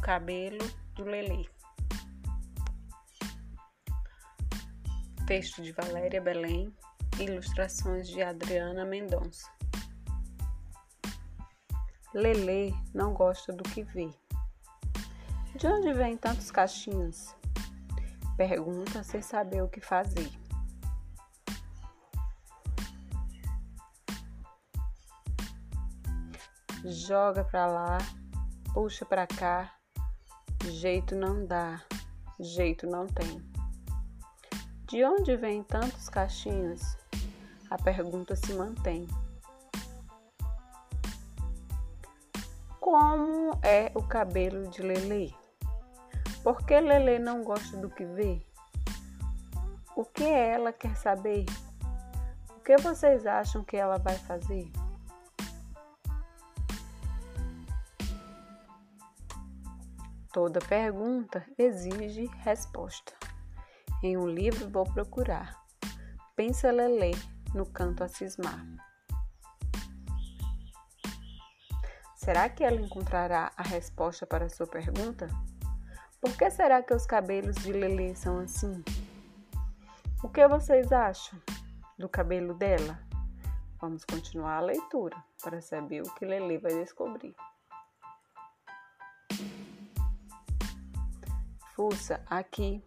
cabelo do Lelê. Texto de Valéria Belém, ilustrações de Adriana Mendonça. Lelê não gosta do que vê. De onde vêm tantos cachinhos? Pergunta sem saber o que fazer. Joga pra lá, puxa pra cá, jeito não dá, jeito não tem. De onde vêm tantos cachinhos? A pergunta se mantém. Como é o cabelo de Lele? Por que Lele não gosta do que vê? O que ela quer saber? O que vocês acham que ela vai fazer? Toda pergunta exige resposta. Em um livro vou procurar. Pensa Lelê no canto a cismar. Será que ela encontrará a resposta para a sua pergunta? Por que será que os cabelos de Lelê são assim? O que vocês acham do cabelo dela? Vamos continuar a leitura para saber o que Lelê vai descobrir. Fuça aqui,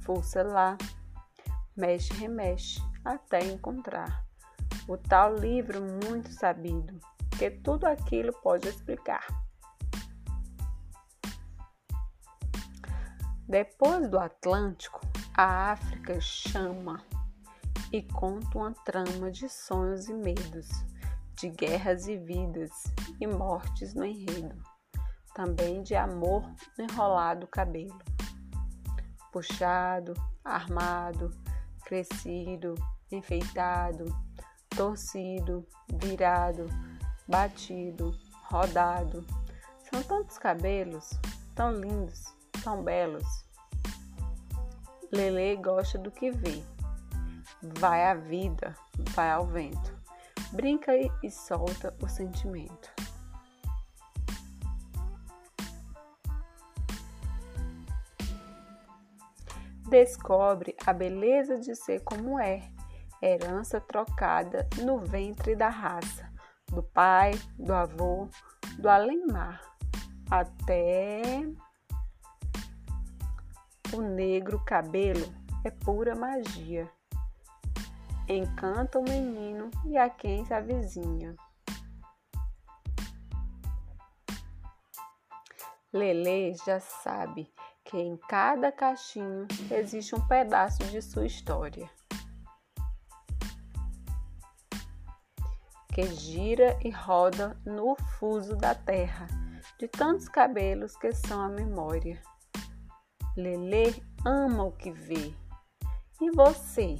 fuça lá, mexe, remexe, até encontrar o tal livro muito sabido, que tudo aquilo pode explicar. Depois do Atlântico, a África chama e conta uma trama de sonhos e medos, de guerras e vidas e mortes no enredo também de amor no enrolado cabelo. Puxado, armado, crescido, enfeitado, torcido, virado, batido, rodado. São tantos cabelos, tão lindos, tão belos. Lele gosta do que vê. Vai à vida, vai ao vento. Brinca e solta o sentimento. Descobre a beleza de ser como é, herança trocada no ventre da raça, do pai, do avô, do além-mar, até o negro cabelo é pura magia. Encanta o menino e a quem se avizinha. Lele já sabe que em cada caixinho existe um pedaço de sua história. Que gira e roda no fuso da terra, de tantos cabelos que são a memória. Lelê ama o que vê. E você?